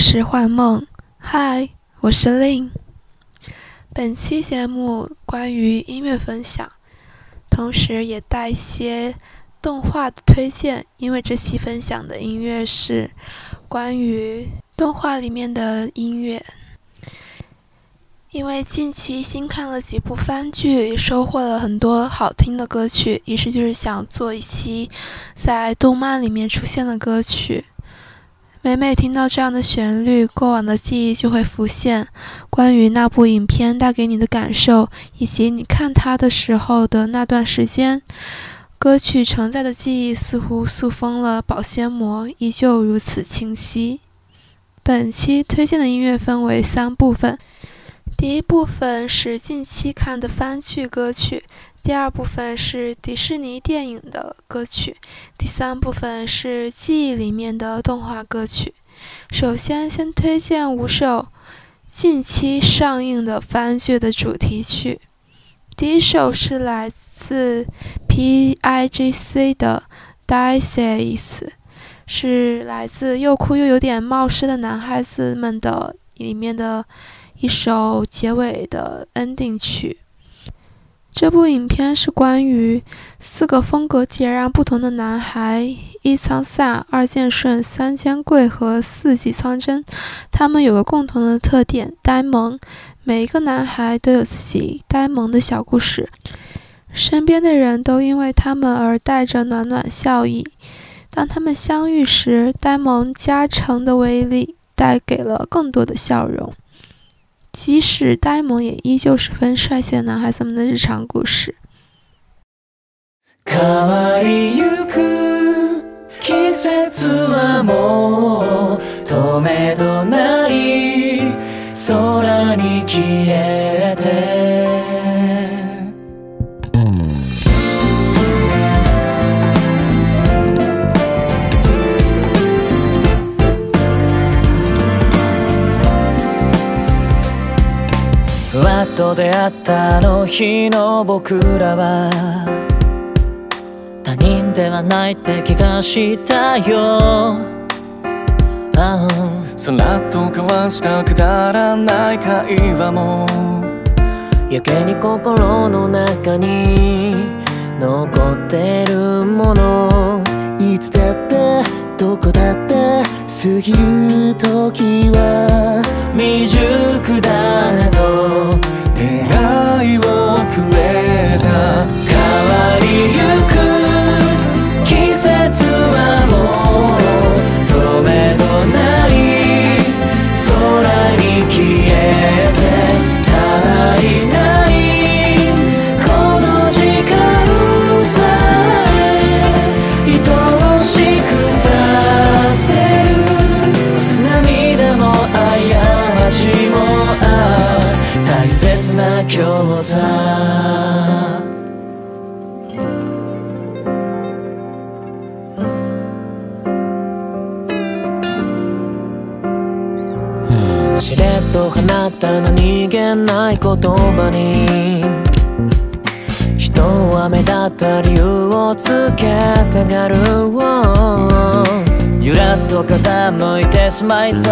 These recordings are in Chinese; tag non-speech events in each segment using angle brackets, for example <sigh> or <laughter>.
是幻梦，嗨，我是 Lin。本期节目关于音乐分享，同时也带一些动画的推荐，因为这期分享的音乐是关于动画里面的音乐。因为近期新看了几部番剧，收获了很多好听的歌曲，于是就是想做一期在动漫里面出现的歌曲。每每听到这样的旋律，过往的记忆就会浮现。关于那部影片带给你的感受，以及你看它的时候的那段时间，歌曲承载的记忆似乎塑封了保鲜膜，依旧如此清晰。本期推荐的音乐分为三部分，第一部分是近期看的番剧歌曲。第二部分是迪士尼电影的歌曲，第三部分是记忆里面的动画歌曲。首先，先推荐五首近期上映的番剧的主题曲。第一首是来自 P.I.G.C 的《d i s i e s 是来自又酷又有点冒失的男孩子们的里面的一首结尾的 Ending 曲。这部影片是关于四个风格截然不同的男孩：一仓萨、二剑顺、三千贵和四季仓真。他们有个共同的特点——呆萌。每一个男孩都有自己呆萌的小故事，身边的人都因为他们而带着暖暖笑意。当他们相遇时，呆萌加成的威力带给了更多的笑容。即使呆萌，也依旧十分帅气的男孩子们的日常故事。と出会ったあの日の僕らは他人ではないって気がしたよ、oh、さらっと交わしたくだらない会話もやけに心の中に残ってるものいつだってどこだって過ぎる時は未熟だなど願いをくれた変わりゆく myself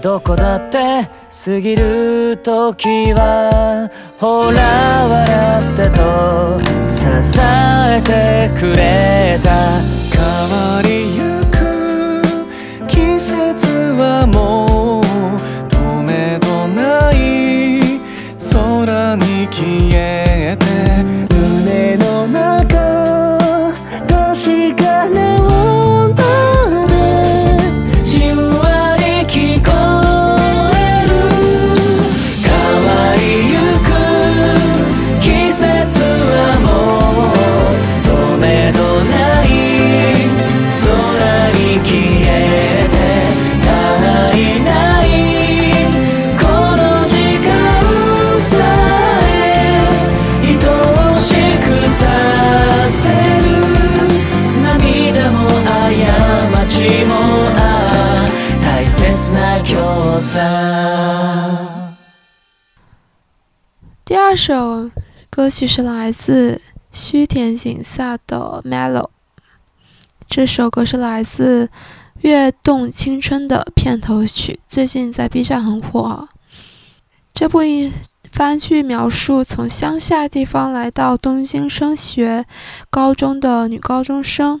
どこだって過ぎる時はほら笑ってと支えてくれた変わりゆ这首歌曲是来自须田景下的《Mellow》，这首歌是来自《跃动青春》的片头曲，最近在 B 站很火。这部番剧描述从乡下地方来到东京升学高中的女高中生。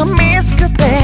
da mescate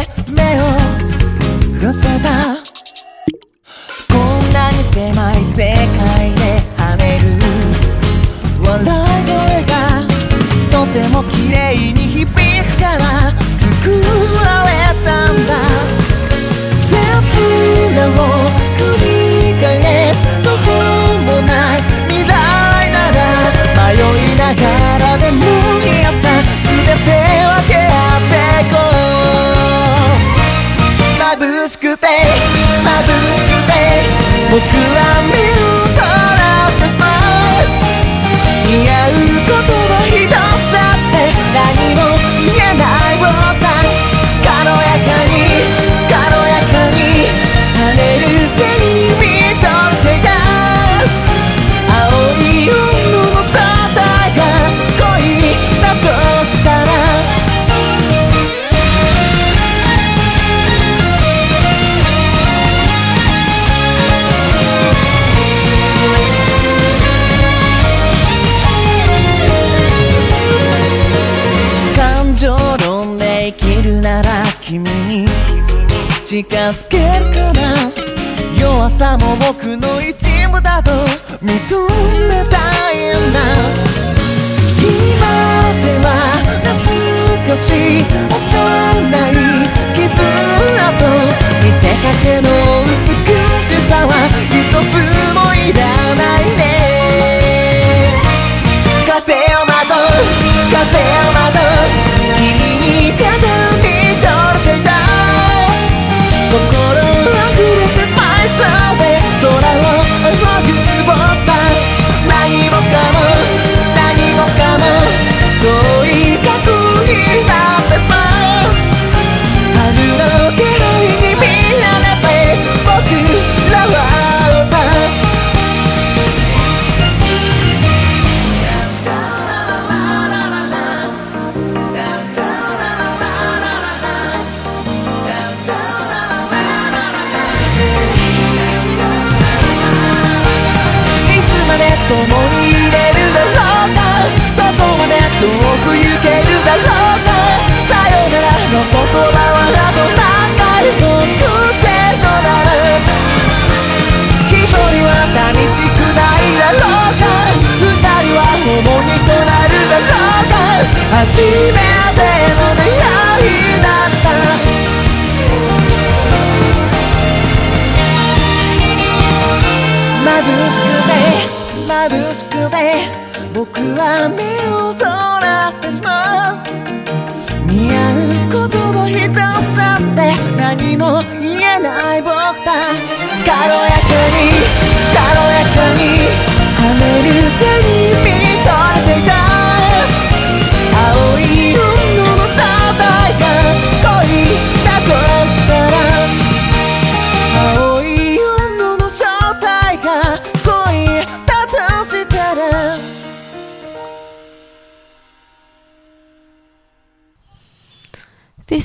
近づけるかな弱さも僕の一部だと認めたいんだ今では懐かしい共にとなるだろうが初めての出会いだった眩しくてしくて僕は目をそらしてしまう似合う言葉一つだって何も言えない僕だ軽やかに軽やかに跳ねる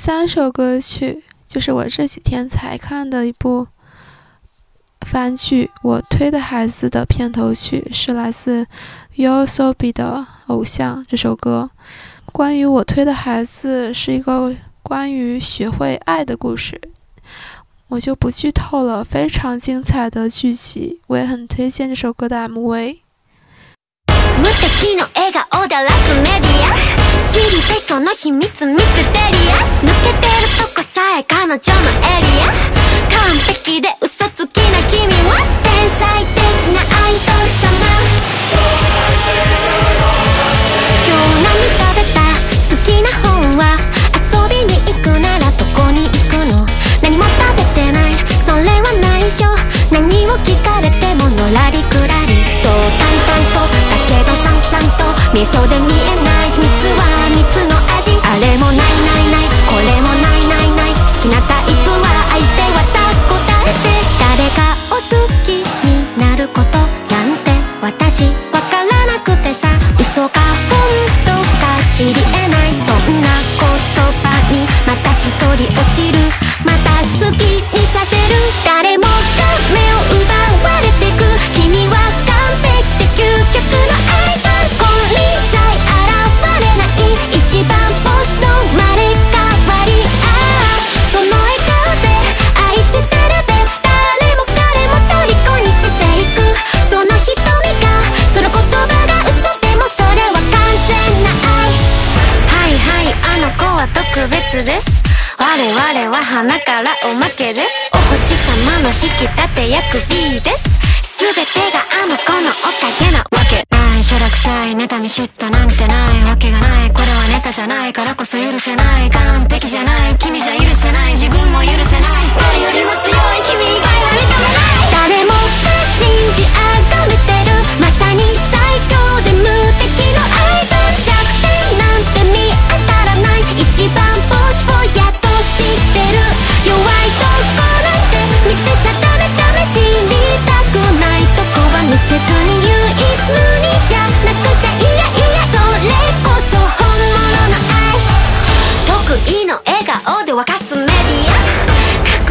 三首歌曲就是我这几天才看的一部番剧《我推的孩子》的片头曲是来自 Yo So Bi 的《偶像》这首歌。关于《我推的孩子》是一个关于学会爱的故事，我就不剧透了，非常精彩的剧集，我也很推荐这首歌的 MV。知りたいその秘密ミステリアス抜けてるとこさえ彼女のエリア完璧で嘘つきな君は天才的なアイドル様今日何食べた好きな本は遊びに行くならどこに行くの何も食べてないそれは内緒何を聞かれてものらりくらりそう淡々とだけどさんさんと味噌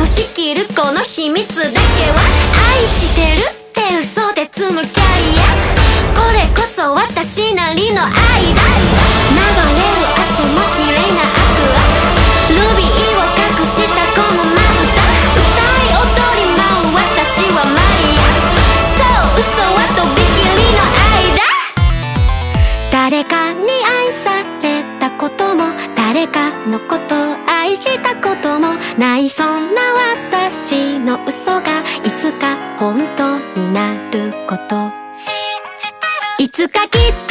少し切るこの秘密だけは愛してるって嘘で積むキャリアこれこそ私なりの愛だ流れる汗も綺麗なアクアルビーを隠したこのまんた歌い踊り舞う私はマリアそう嘘はとびきりの愛だ誰かに愛されたことも誰かのことしたこともないそんな私の嘘がいつか本当になることいつかきっと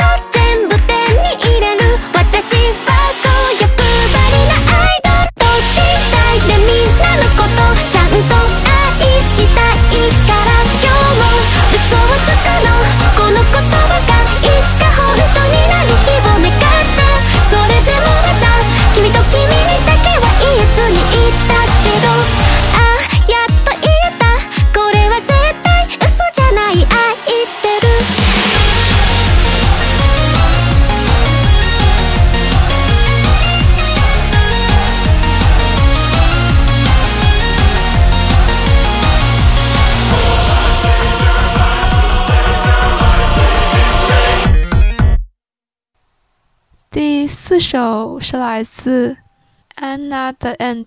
这首是来自 Anna The End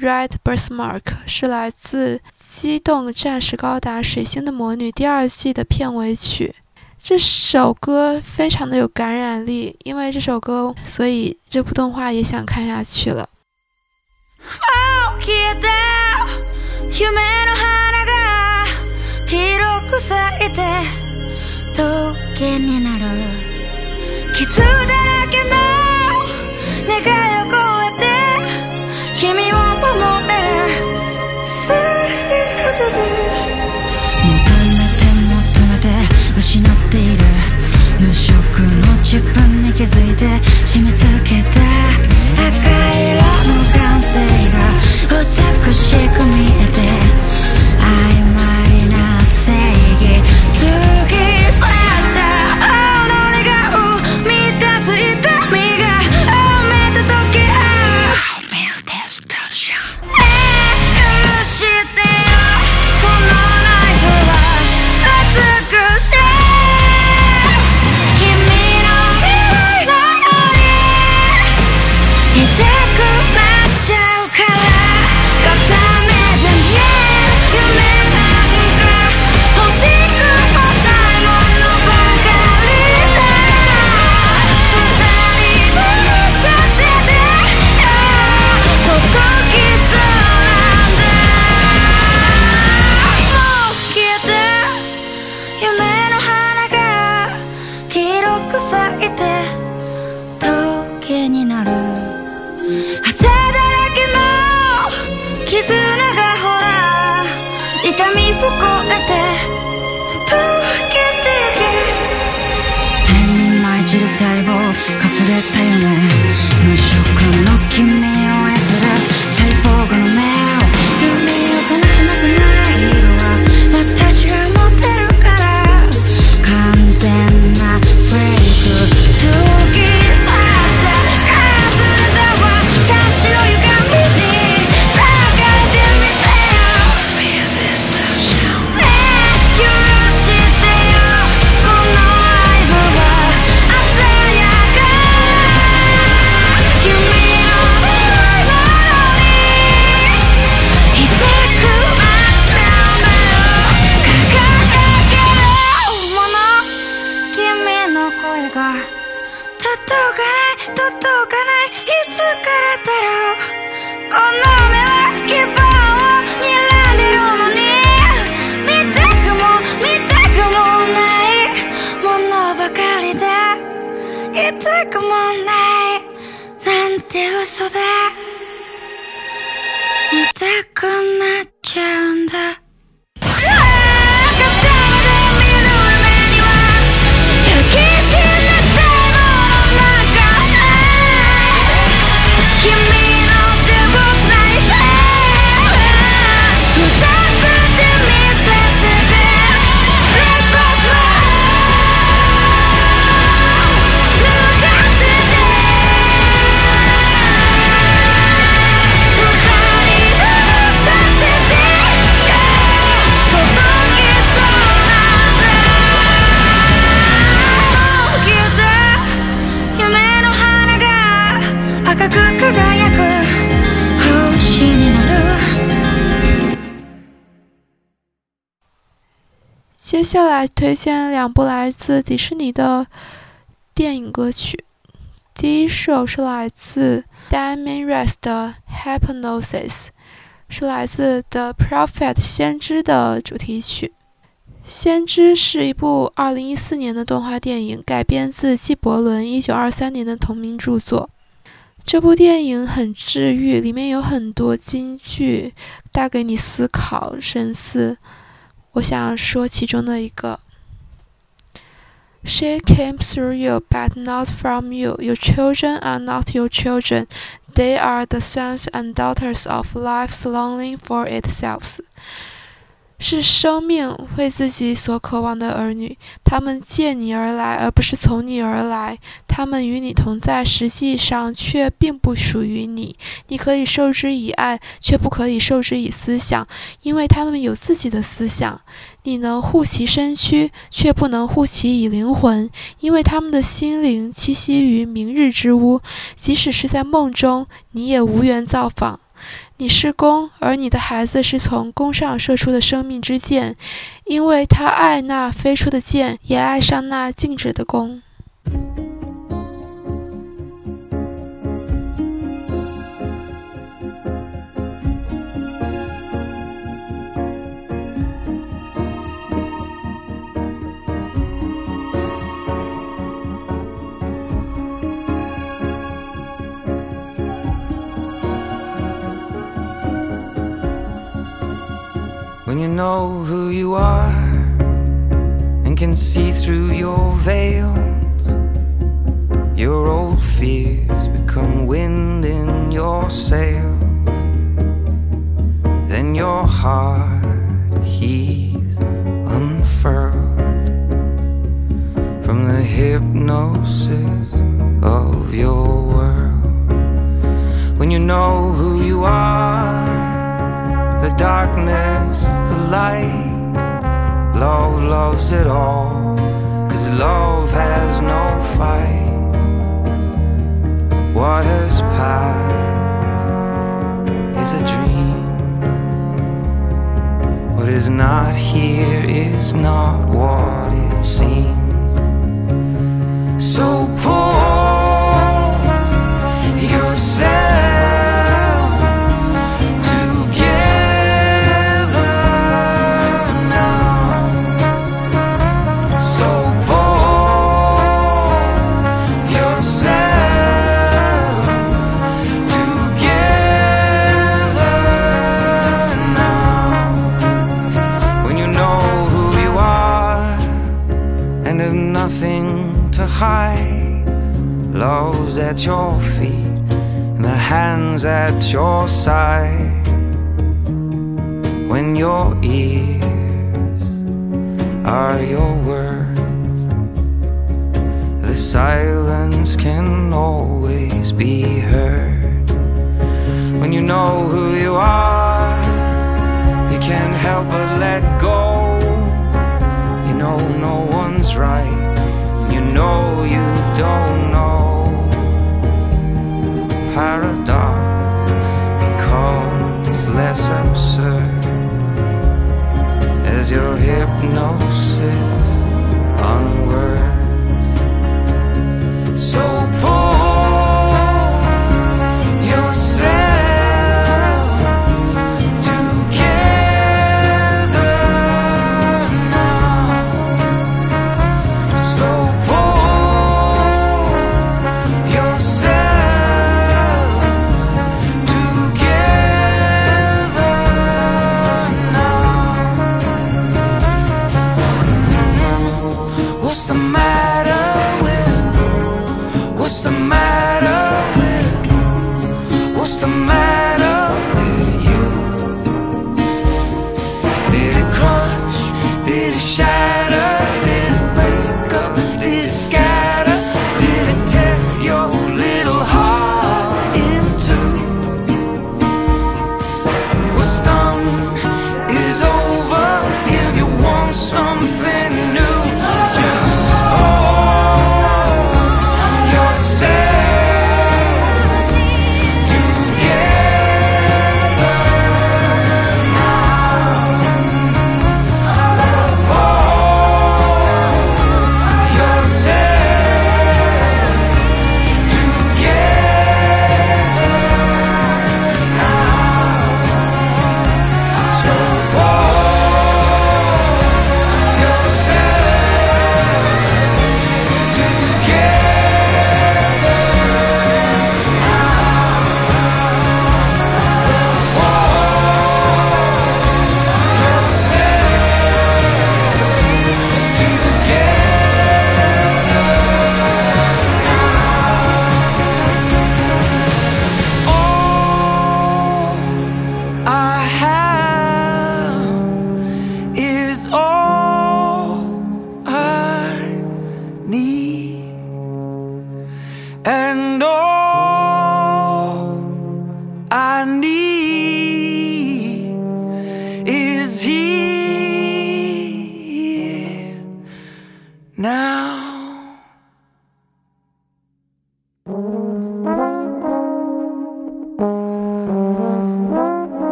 Red Birthmark》，是来自《机动战士高达水星的魔女》第二季的片尾曲。这首歌非常的有感染力，因为这首歌，所以这部动画也想看下去了。願いを超えて君を守れるさあ求めて求めて失っている無色の自分に気づいて締め付けて赤色の歓声が美しく見えて細胞かすれたよね無色の君を接下来推荐两部来自迪士尼的电影歌曲。第一首是来自 Damien Rice 的《Hypnosis》，是来自《The Prophet》先知的主题曲。《先知》是一部二零一四年的动画电影，改编自纪伯伦一九二三年的同名著作。这部电影很治愈，里面有很多金句，带给你思考深思。我想说其中的一个。She came through you, but not from you. Your children are not your children. They are the sons and daughters of life's longing for itself. 是生命为自己所渴望的儿女，他们借你而来，而不是从你而来。他们与你同在，实际上却并不属于你。你可以受之以爱，却不可以受之以思想，因为他们有自己的思想。你能护其身躯，却不能护其以灵魂，因为他们的心灵栖息于明日之屋，即使是在梦中，你也无缘造访。你是弓，而你的孩子是从弓上射出的生命之箭，因为他爱那飞出的箭，也爱上那静止的弓。When you know who you are and can see through your veils, your old fears become wind in your sails. Then your heart heaves unfurled from the hypnosis of your world. When you know who you are, the darkness light. Love loves it all, cause love has no fight. What has passed is a dream. What is not here is not what it seems. So pull yourself. nothing to hide. Love's at your feet, and the hand's at your side. When your ears are your words, the silence can always be heard. When you know who you are, you can't help but let go. You know no one's right know you don't know paradox becomes less absurd as your hypnosis unwords so poor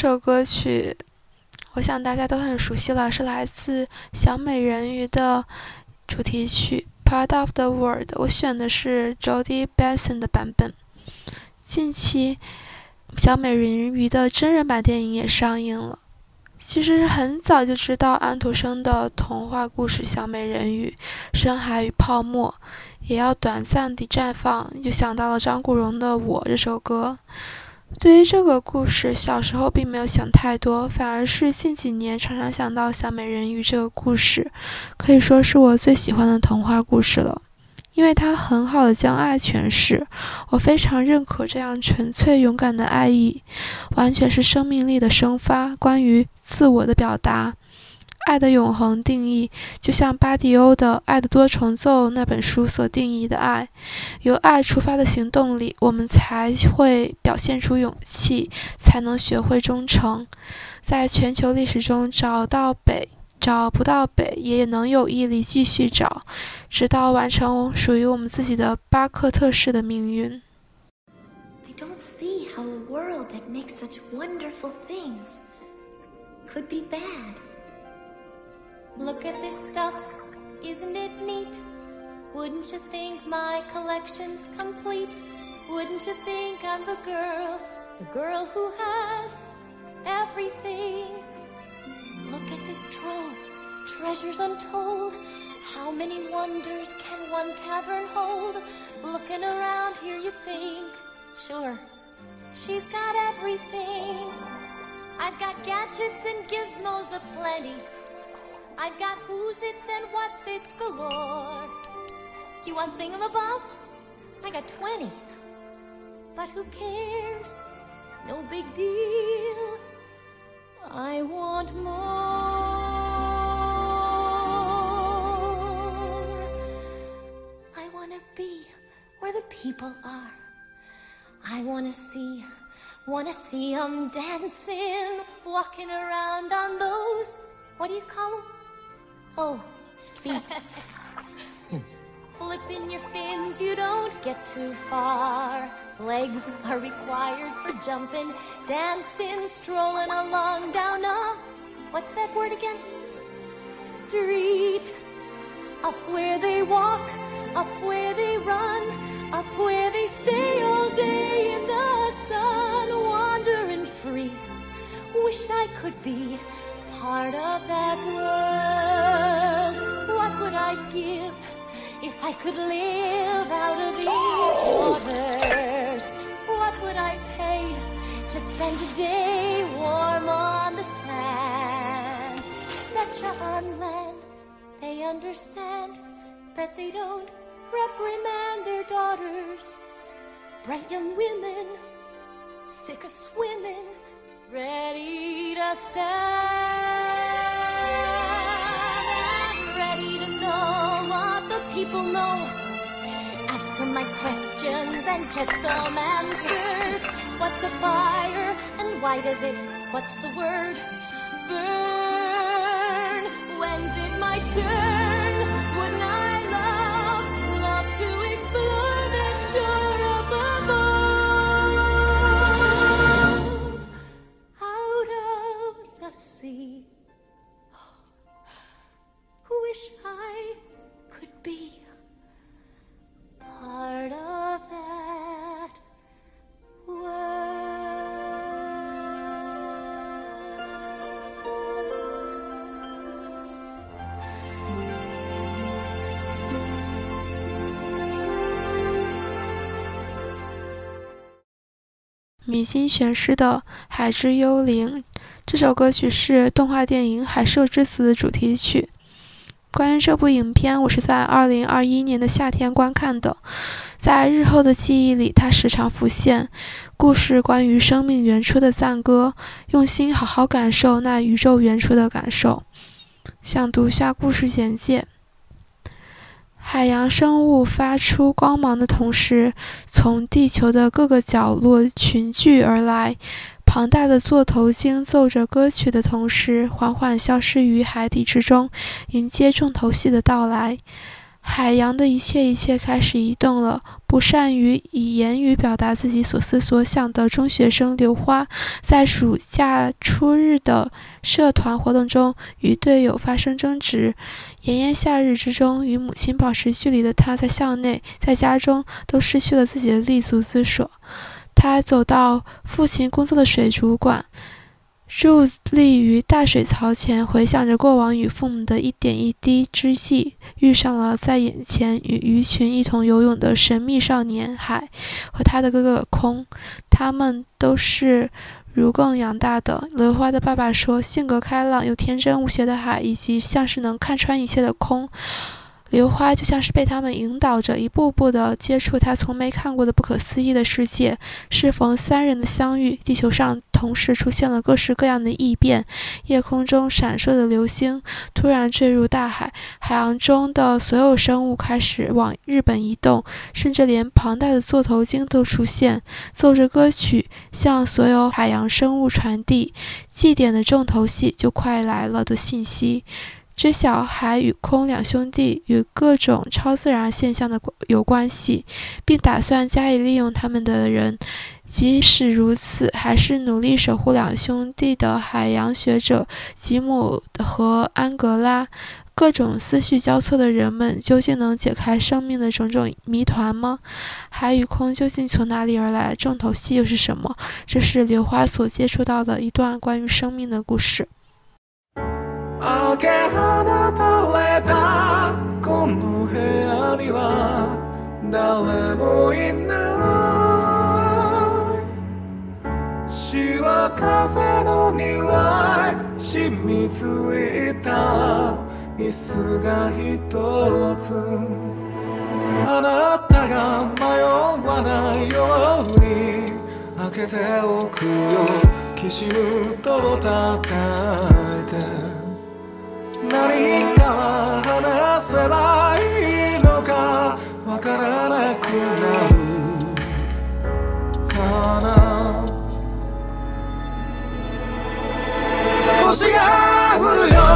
这首歌曲，我想大家都很熟悉了，是来自《小美人鱼》的主题曲《Part of the World》。我选的是 Jody Benson 的版本。近期，《小美人鱼》的真人版电影也上映了。其实很早就知道安徒生的童话故事《小美人鱼》、《深海与泡沫》也要短暂地绽放，就想到了张国荣的《我》这首歌。对于这个故事，小时候并没有想太多，反而是近几年常常想到小美人鱼这个故事，可以说是我最喜欢的童话故事了，因为它很好的将爱诠释，我非常认可这样纯粹勇敢的爱意，完全是生命力的生发，关于自我的表达。爱的永恒定义，就像巴蒂欧的《爱的多重奏》那本书所定义的爱。由爱出发的行动里，我们才会表现出勇气，才能学会忠诚。在全球历史中找到北，找不到北，也能有毅力继续找，直到完成属于我们自己的巴克特式的命运。Look at this stuff, isn't it neat? Wouldn't you think my collection's complete? Wouldn't you think I'm the girl, the girl who has everything? Look at this trove, treasures untold. How many wonders can one cavern hold? Looking around here, you think, sure, she's got everything. I've got gadgets and gizmos aplenty. I've got who's its and what's its galore. You want thingamabobs? I got 20. But who cares? No big deal. I want more. I want to be where the people are. I want to see, want to see them dancing, walking around on those, what do you call them? Oh, feet. <laughs> Flipping your fins, you don't get too far. Legs are required for jumping, dancing, strolling along down a. What's that word again? Street. Up where they walk, up where they run, up where they stay all day in the sun, wandering free. Wish I could be part of that world. What would I give if I could live out of these waters? What would I pay to spend a day warm on the sand? That you on land, they understand, but they don't reprimand their daughters. Bright young women, sick of swimming, ready to stand. people know. Ask them my questions and get some answers. What's a fire and why does it? What's the word? Burn. When's it my turn? Wouldn't I love, love to explore that shore above all? Out of the sea. 米津玄师的《海之幽灵》这首歌曲是动画电影《海兽之死》的主题曲。关于这部影片，我是在二零二一年的夏天观看的，在日后的记忆里，它时常浮现。故事关于生命原初的赞歌，用心好好感受那宇宙原初的感受。想读下故事简介。海洋生物发出光芒的同时，从地球的各个角落群聚而来。庞大的座头鲸奏着歌曲的同时，缓缓消失于海底之中，迎接重头戏的到来。海洋的一切一切开始移动了。不善于以言语表达自己所思所想的中学生刘花，在暑假初日的社团活动中与队友发生争执。炎炎夏日之中，与母亲保持距离的他在校内、在家中都失去了自己的立足之所。他走到父亲工作的水族馆，伫立于大水槽前，回想着过往与父母的一点一滴之际，遇上了在眼前与鱼群一同游泳的神秘少年海和他的哥哥空，他们都是如更养大的。刘花的爸爸说，性格开朗又天真无邪的海，以及像是能看穿一切的空。流花就像是被他们引导着，一步步地接触他从没看过的不可思议的世界。适逢三人的相遇，地球上同时出现了各式各样的异变。夜空中闪烁的流星突然坠入大海，海洋中的所有生物开始往日本移动，甚至连庞大的座头鲸都出现，奏着歌曲向所有海洋生物传递祭典的重头戏就快来了的信息。知晓海与空两兄弟与各种超自然现象的有关系，并打算加以利用他们的人，即使如此，还是努力守护两兄弟的海洋学者吉姆和安格拉。各种思绪交错的人们，究竟能解开生命的种种谜团吗？海与空究竟从哪里而来？重头戏又是什么？这是刘花所接触到的一段关于生命的故事。明け放たれたこの部屋には誰もいないシワカフェの庭い染みついた椅子が一つあなたが迷わないように開けておくよきしむとた叩いて何か話せばいいのかわからなくなるかな星が降るよ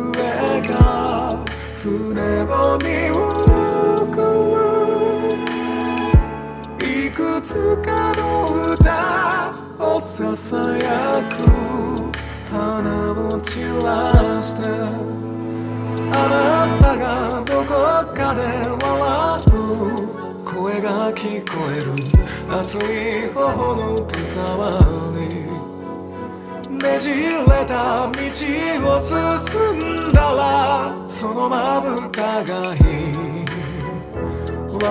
上が船を見送るいくつかの歌をささやく花を散らしてあなたがどこかで笑う声が聞こえる熱い頬の手触りねじれた道を進んだらそのまぶたがいわ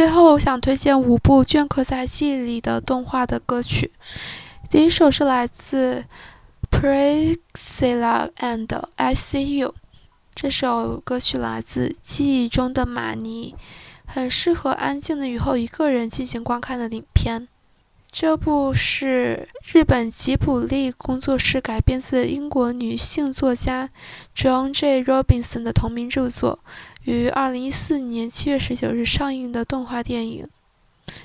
最后，我想推荐五部镌刻在记忆里的动画的歌曲。第一首是来自《Priscilla and I See You》这首歌曲，来自《记忆中的玛尼》，很适合安静的雨后一个人进行观看的影片。这部是日本吉卜力工作室改编自英国女性作家 j o h n J. Robinson 的同名著作。于二零一四年七月十九日上映的动画电影。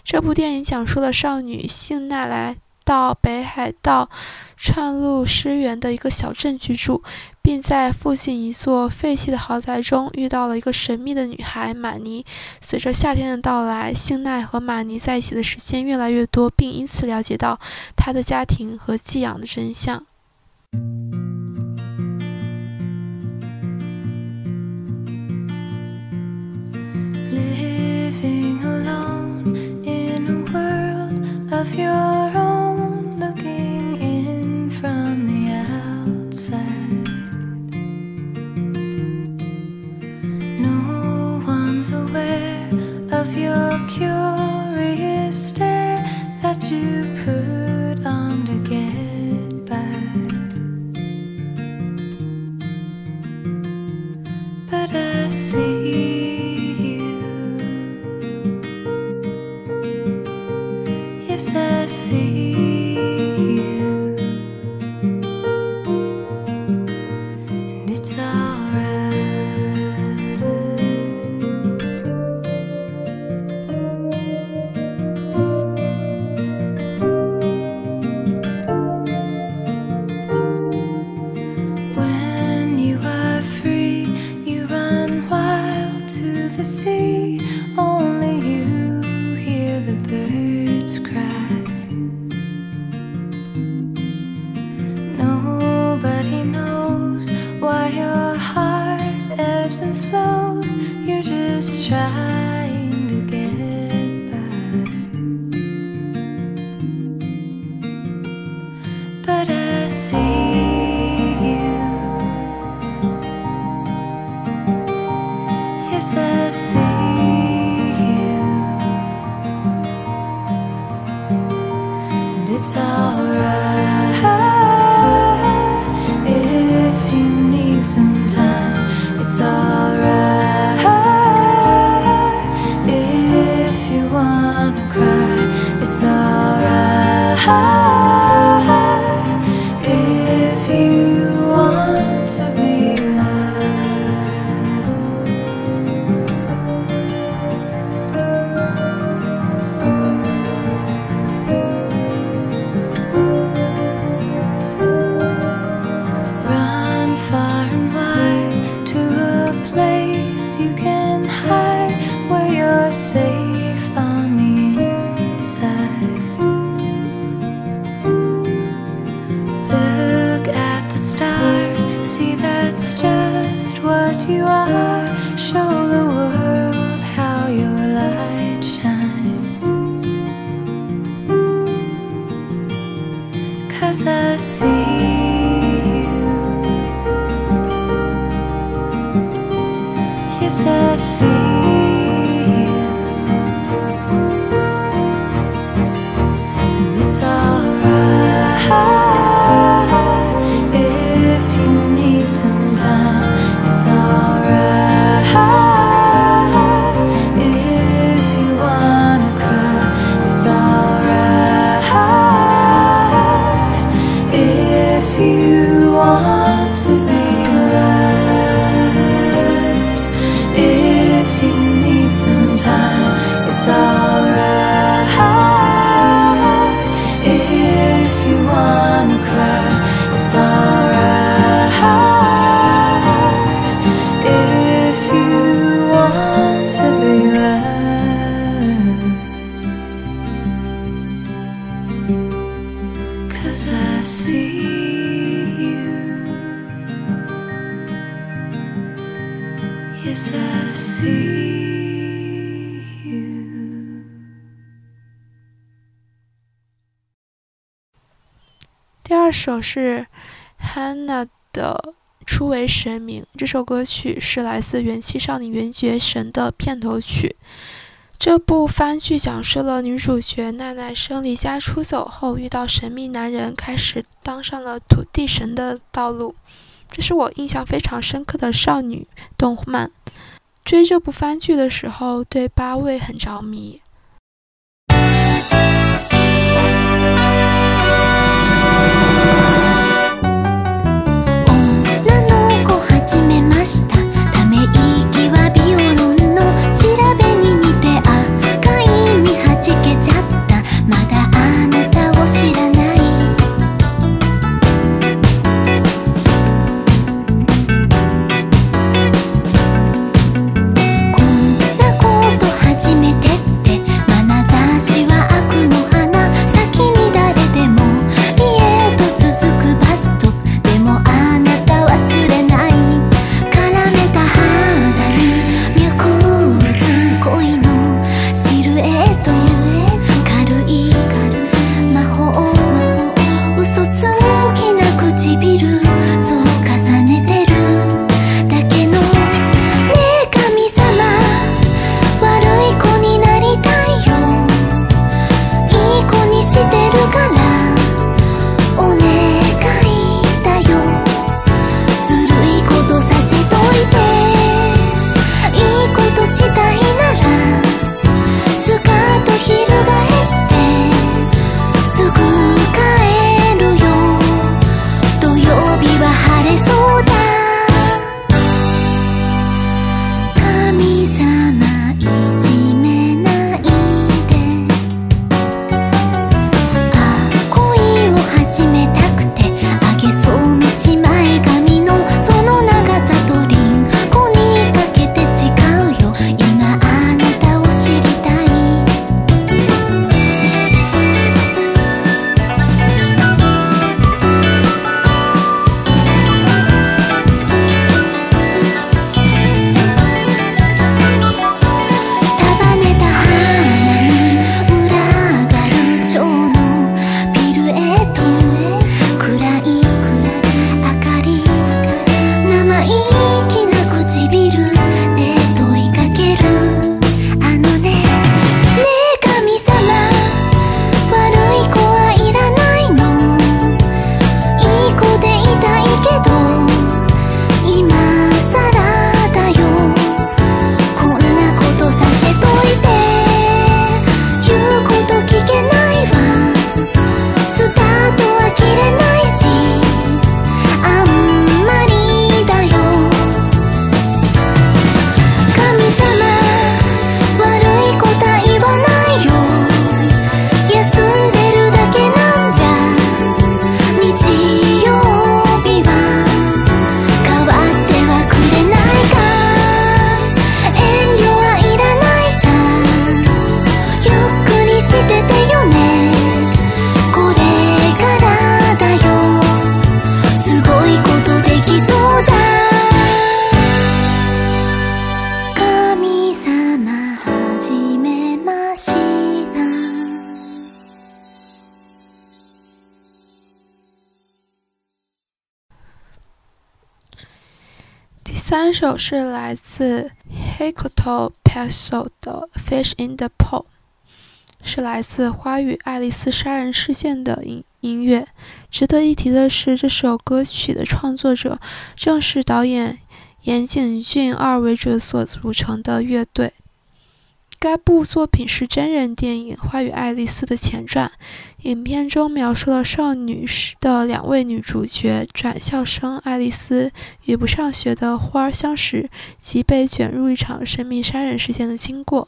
这部电影讲述了少女幸奈来到北海道串路诗园的一个小镇居住，并在附近一座废弃的豪宅中遇到了一个神秘的女孩玛尼。随着夏天的到来，幸奈和玛尼在一起的时间越来越多，并因此了解到她的家庭和寄养的真相。everything I 我是 Hanna 的初为神明，这首歌曲是来自元气少女缘结神的片头曲。这部番剧讲述了女主角奈奈生离家出走后遇到神秘男人，开始当上了土地神的道路。这是我印象非常深刻的少女动漫。追这部番剧的时候，对八位很着迷。ましたため息はビオロンの調べに似て赤いにはじけちゃったまだあなたを知らない首是来自 Hikotopeso 的《Fish in the p o l 是来自《花与爱丽丝杀人事件》的音音乐。值得一提的是，这首歌曲的创作者正是导演岩井俊二为主所组成的乐队。该部作品是真人电影《花与爱丽丝》的前传。影片中描述了少女时的两位女主角转校生爱丽丝与不上学的花儿相识及被卷入一场神秘杀人事件的经过。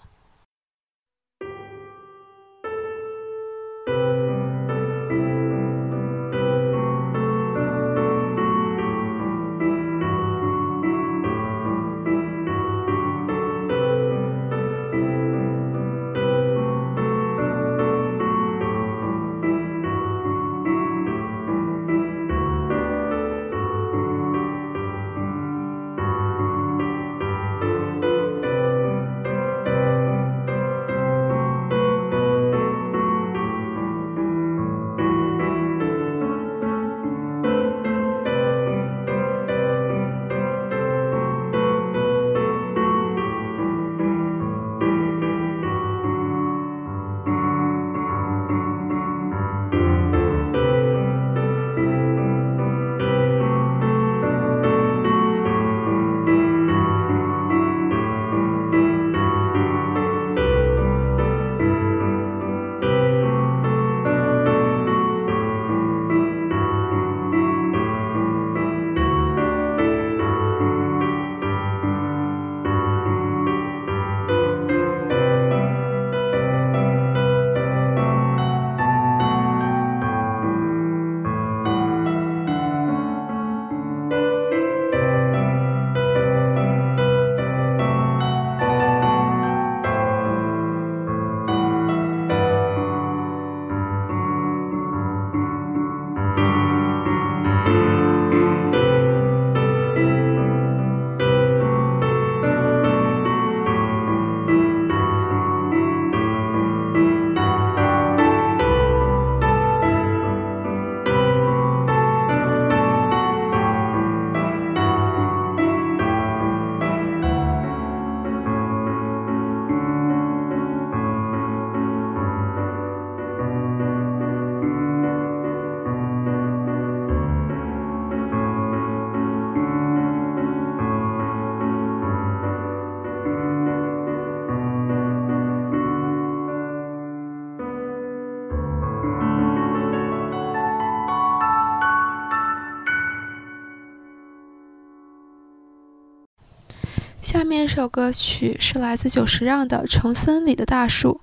这首歌曲是来自久石让的《重森里的大树》，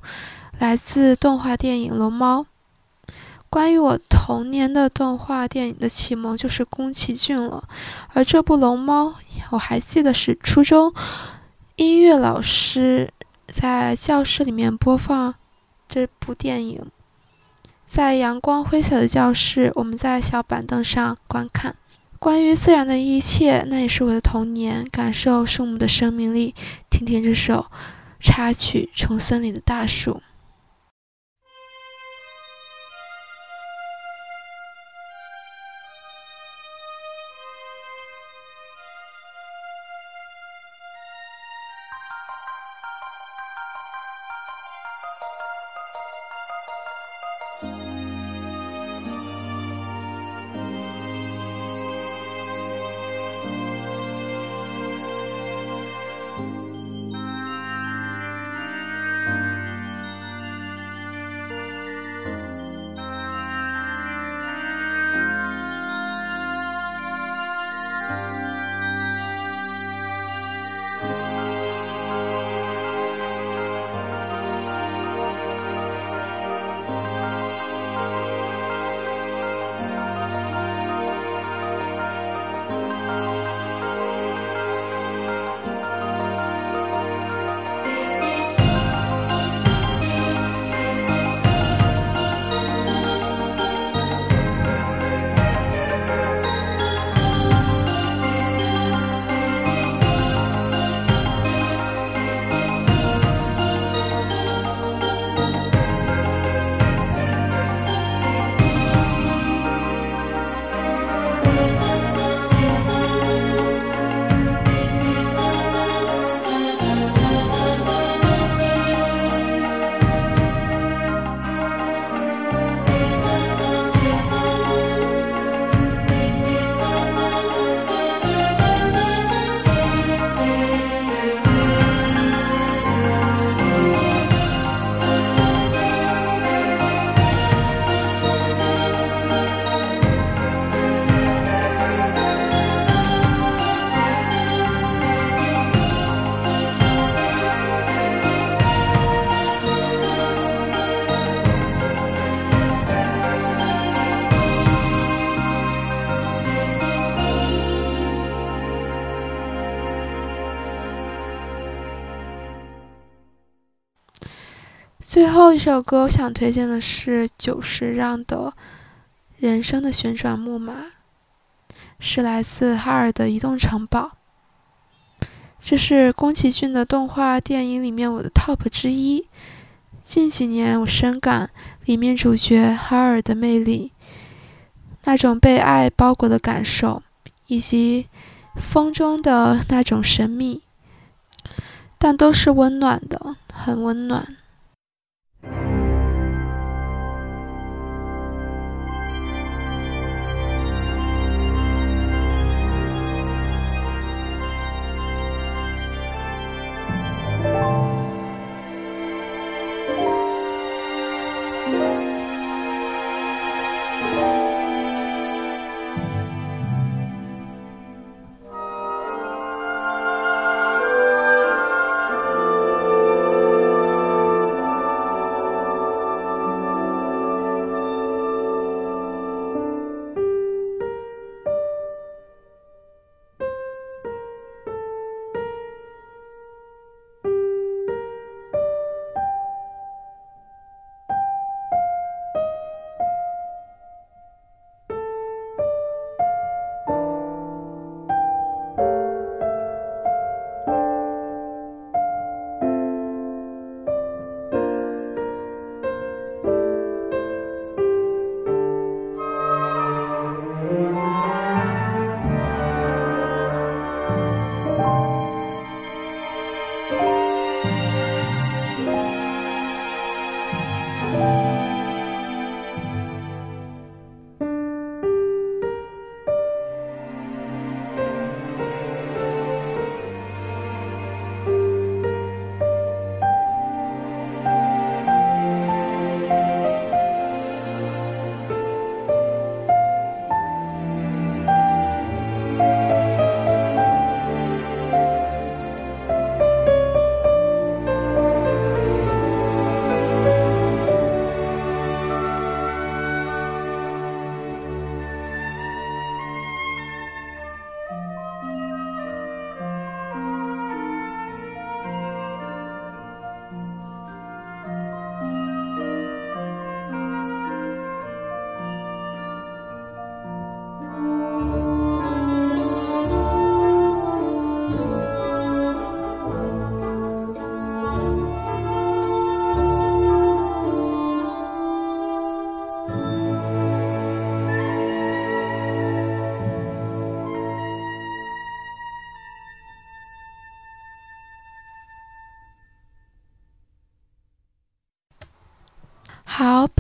来自动画电影《龙猫》。关于我童年的动画电影的启蒙就是宫崎骏了，而这部《龙猫》我还记得是初中音乐老师在教室里面播放这部电影，在阳光灰洒的教室，我们在小板凳上观看。关于自然的一切，那也是我的童年。感受树木的生命力，听听这首插曲《从森林的大树》。最后一首歌，我想推荐的是久石让的《人生的旋转木马》，是来自哈尔的移动城堡。这是宫崎骏的动画电影里面我的 top 之一。近几年我深感里面主角哈尔的魅力，那种被爱包裹的感受，以及风中的那种神秘，但都是温暖的，很温暖。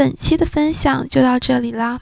本期的分享就到这里啦。